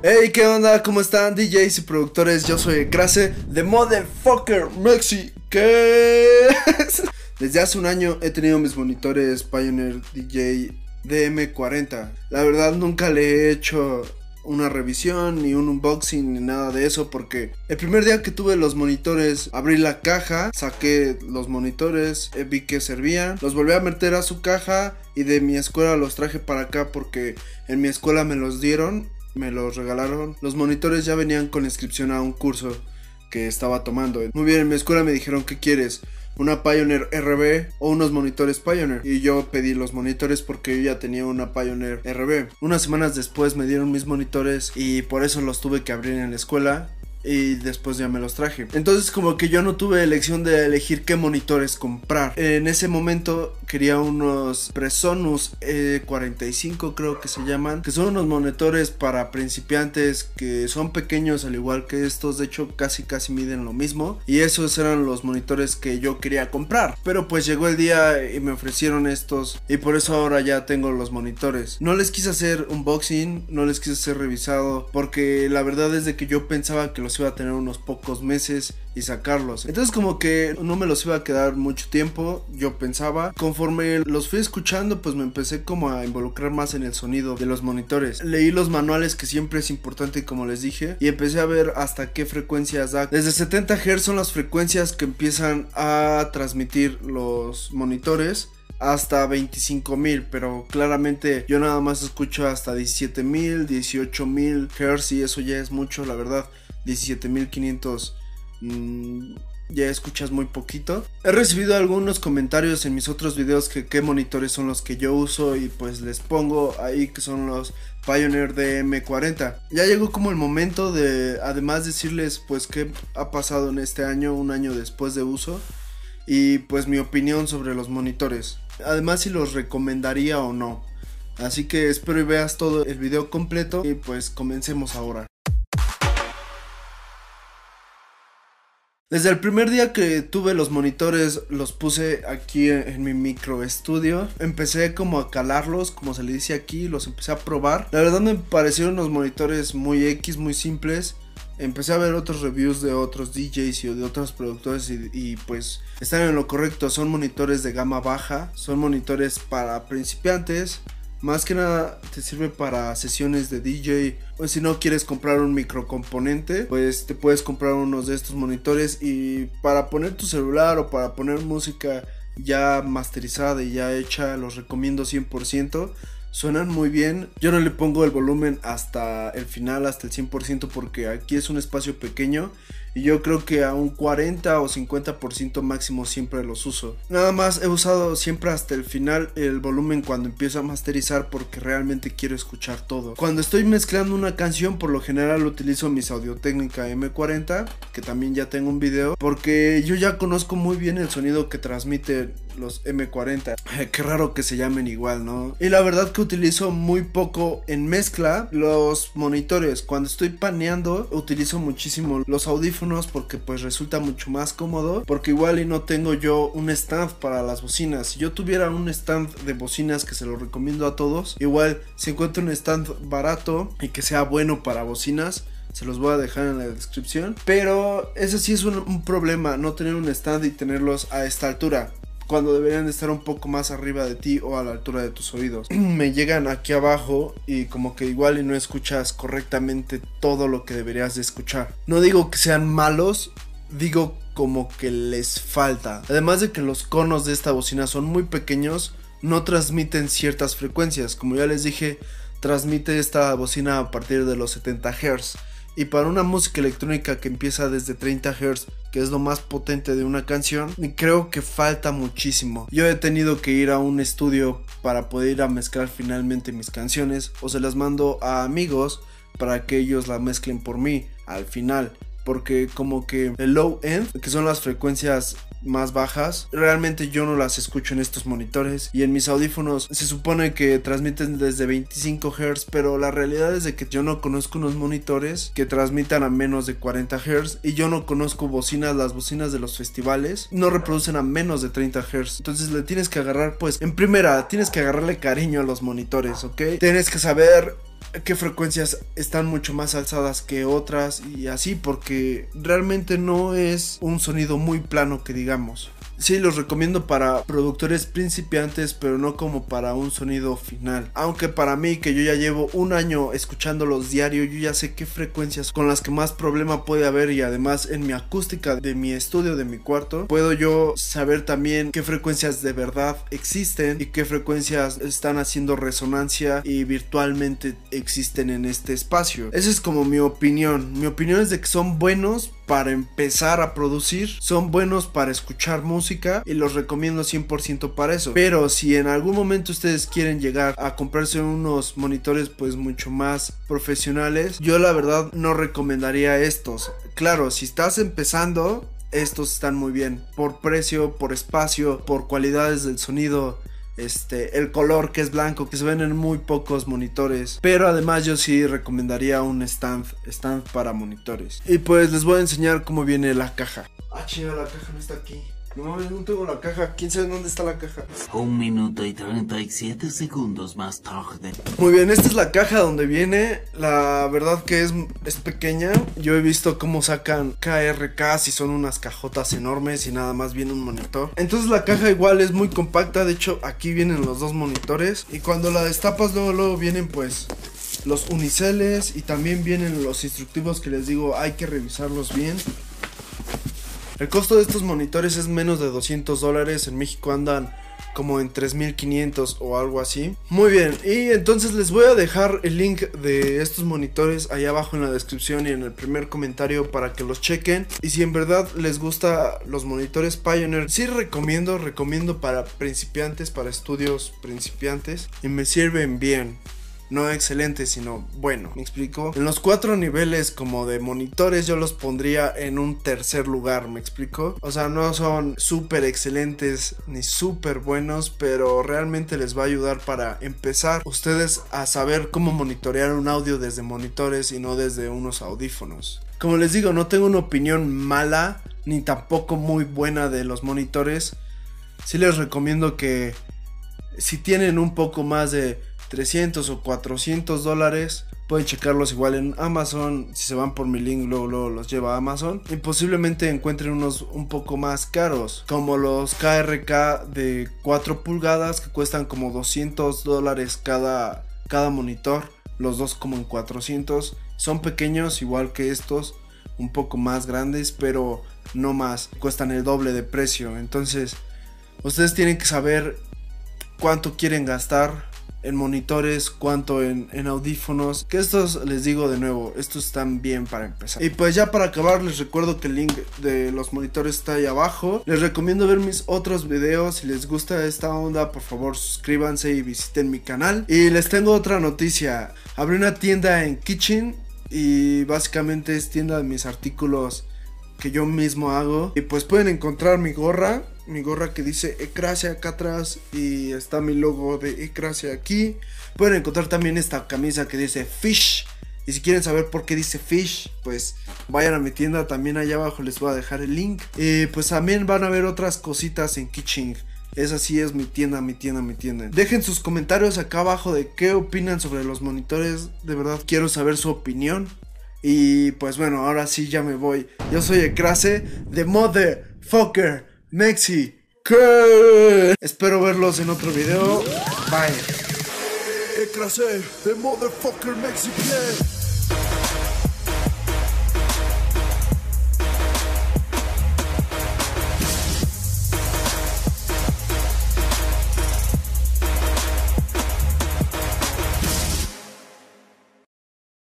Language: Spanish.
Hey, ¿qué onda? ¿Cómo están DJs y productores? Yo soy Grace de Motherfucker Mexi. Desde hace un año he tenido mis monitores Pioneer DJ DM40. La verdad nunca le he hecho una revisión, ni un unboxing, ni nada de eso, porque el primer día que tuve los monitores, abrí la caja, saqué los monitores, eh, vi que servían, los volví a meter a su caja y de mi escuela los traje para acá porque en mi escuela me los dieron, me los regalaron. Los monitores ya venían con inscripción a un curso que estaba tomando. Muy bien, en mi escuela me dijeron, ¿qué quieres? una Pioneer RB o unos monitores Pioneer. Y yo pedí los monitores porque yo ya tenía una Pioneer RB. Unas semanas después me dieron mis monitores y por eso los tuve que abrir en la escuela y después ya me los traje. Entonces como que yo no tuve elección de elegir qué monitores comprar. En ese momento quería unos Presonus E45 creo que se llaman, que son unos monitores para principiantes que son pequeños al igual que estos, de hecho casi casi miden lo mismo y esos eran los monitores que yo quería comprar. Pero pues llegó el día y me ofrecieron estos y por eso ahora ya tengo los monitores. No les quise hacer unboxing, no les quise hacer revisado porque la verdad es de que yo pensaba que los iba a tener unos pocos meses y sacarlos. Entonces como que no me los iba a quedar mucho tiempo, yo pensaba. Conforme los fui escuchando, pues me empecé como a involucrar más en el sonido de los monitores. Leí los manuales que siempre es importante como les dije y empecé a ver hasta qué frecuencias da. Desde 70 Hz son las frecuencias que empiezan a transmitir los monitores hasta 25.000, pero claramente yo nada más escucho hasta 17.000, 18.000 Hz y eso ya es mucho, la verdad. 17.500 mmm, ya escuchas muy poquito. He recibido algunos comentarios en mis otros videos que qué monitores son los que yo uso y pues les pongo ahí que son los Pioneer DM40. Ya llegó como el momento de además decirles pues qué ha pasado en este año, un año después de uso y pues mi opinión sobre los monitores. Además si los recomendaría o no. Así que espero y veas todo el video completo y pues comencemos ahora. Desde el primer día que tuve los monitores, los puse aquí en mi micro estudio. Empecé como a calarlos, como se le dice aquí, los empecé a probar. La verdad me parecieron unos monitores muy X, muy simples. Empecé a ver otros reviews de otros DJs y de otros productores y, y, pues están en lo correcto. Son monitores de gama baja, son monitores para principiantes. Más que nada te sirve para sesiones de DJ. O si no quieres comprar un microcomponente, pues te puedes comprar unos de estos monitores. Y para poner tu celular o para poner música ya masterizada y ya hecha, los recomiendo 100%. Suenan muy bien. Yo no le pongo el volumen hasta el final, hasta el 100%, porque aquí es un espacio pequeño. Y yo creo que a un 40 o 50% máximo siempre los uso. Nada más he usado siempre hasta el final el volumen cuando empiezo a masterizar porque realmente quiero escuchar todo. Cuando estoy mezclando una canción por lo general utilizo mis Audio Técnica M40 que también ya tengo un video porque yo ya conozco muy bien el sonido que transmite los M40. Qué raro que se llamen igual, ¿no? Y la verdad que utilizo muy poco en mezcla los monitores. Cuando estoy paneando utilizo muchísimo los audífonos porque pues resulta mucho más cómodo porque igual y no tengo yo un stand para las bocinas. Si yo tuviera un stand de bocinas que se lo recomiendo a todos igual si encuentro un stand barato y que sea bueno para bocinas se los voy a dejar en la descripción. Pero ese sí es un, un problema no tener un stand y tenerlos a esta altura cuando deberían de estar un poco más arriba de ti o a la altura de tus oídos. Me llegan aquí abajo y como que igual y no escuchas correctamente todo lo que deberías de escuchar. No digo que sean malos, digo como que les falta. Además de que los conos de esta bocina son muy pequeños, no transmiten ciertas frecuencias. Como ya les dije, transmite esta bocina a partir de los 70 Hz. Y para una música electrónica que empieza desde 30 Hz, que es lo más potente de una canción, creo que falta muchísimo. Yo he tenido que ir a un estudio para poder a mezclar finalmente mis canciones o se las mando a amigos para que ellos la mezclen por mí al final. Porque como que el low end, que son las frecuencias más bajas. Realmente yo no las escucho en estos monitores y en mis audífonos se supone que transmiten desde 25 Hz, pero la realidad es de que yo no conozco unos monitores que transmitan a menos de 40 Hz y yo no conozco bocinas, las bocinas de los festivales no reproducen a menos de 30 Hz. Entonces le tienes que agarrar pues en primera, tienes que agarrarle cariño a los monitores, ¿ok? Tienes que saber qué frecuencias están mucho más alzadas que otras y así porque realmente no es un sonido muy plano que digamos. Sí, los recomiendo para productores principiantes, pero no como para un sonido final. Aunque para mí, que yo ya llevo un año escuchándolos diario, yo ya sé qué frecuencias con las que más problema puede haber y además en mi acústica de mi estudio, de mi cuarto, puedo yo saber también qué frecuencias de verdad existen y qué frecuencias están haciendo resonancia y virtualmente existen en este espacio. Esa es como mi opinión. Mi opinión es de que son buenos para empezar a producir, son buenos para escuchar música y los recomiendo 100% para eso. Pero si en algún momento ustedes quieren llegar a comprarse unos monitores pues mucho más profesionales, yo la verdad no recomendaría estos. Claro, si estás empezando, estos están muy bien. Por precio, por espacio, por cualidades del sonido este, el color que es blanco, que se ven en muy pocos monitores. Pero además yo sí recomendaría un stand, stand para monitores. Y pues les voy a enseñar cómo viene la caja. Ah, chinga, la caja no está aquí. No no tengo la caja. ¿Quién sabe dónde está la caja? Un minuto y 37 segundos más tarde. Muy bien, esta es la caja donde viene. La verdad que es, es pequeña. Yo he visto cómo sacan KRK si son unas cajotas enormes y nada más viene un monitor. Entonces la caja igual es muy compacta. De hecho, aquí vienen los dos monitores. Y cuando la destapas, luego, luego vienen pues los uniceles y también vienen los instructivos que les digo hay que revisarlos bien. El costo de estos monitores es menos de 200 dólares. En México andan como en 3500 o algo así. Muy bien, y entonces les voy a dejar el link de estos monitores ahí abajo en la descripción y en el primer comentario para que los chequen. Y si en verdad les gusta los monitores Pioneer, sí recomiendo, recomiendo para principiantes, para estudios principiantes y me sirven bien no excelente, sino bueno. ¿Me explico? En los cuatro niveles como de monitores yo los pondría en un tercer lugar, ¿me explico? O sea, no son súper excelentes ni súper buenos, pero realmente les va a ayudar para empezar ustedes a saber cómo monitorear un audio desde monitores y no desde unos audífonos. Como les digo, no tengo una opinión mala ni tampoco muy buena de los monitores. Sí les recomiendo que si tienen un poco más de 300 o 400 dólares. Pueden checarlos igual en Amazon. Si se van por mi link, luego, los lleva a Amazon. Y posiblemente encuentren unos un poco más caros. Como los KRK de 4 pulgadas que cuestan como 200 dólares cada, cada monitor. Los dos como en 400. Son pequeños igual que estos. Un poco más grandes, pero no más. Cuestan el doble de precio. Entonces, ustedes tienen que saber cuánto quieren gastar en monitores, cuanto en, audífonos. Que estos, les digo de nuevo, estos están bien para empezar. Y pues ya para acabar, les recuerdo que el link de los monitores está ahí abajo. Les recomiendo ver mis otros videos. Si les gusta esta onda, por favor suscríbanse y visiten mi canal. Y les tengo otra noticia. Abrí una tienda en Kitchen y básicamente es tienda de mis artículos que yo mismo hago. Y pues pueden encontrar mi gorra mi gorra que dice Ecrasia acá atrás y está mi logo de Ecrasia aquí. Pueden encontrar también esta camisa que dice Fish. Y si quieren saber por qué dice Fish, pues vayan a mi tienda. También allá abajo les voy a dejar el link. Y pues también van a ver otras cositas en Kitching. Esa sí es mi tienda, mi tienda, mi tienda. Dejen sus comentarios acá abajo de qué opinan sobre los monitores. De verdad quiero saber su opinión. Y pues bueno, ahora sí ya me voy. Yo soy Ecrase, de Motherfucker. Mexi. Espero verlos en otro video. Bye.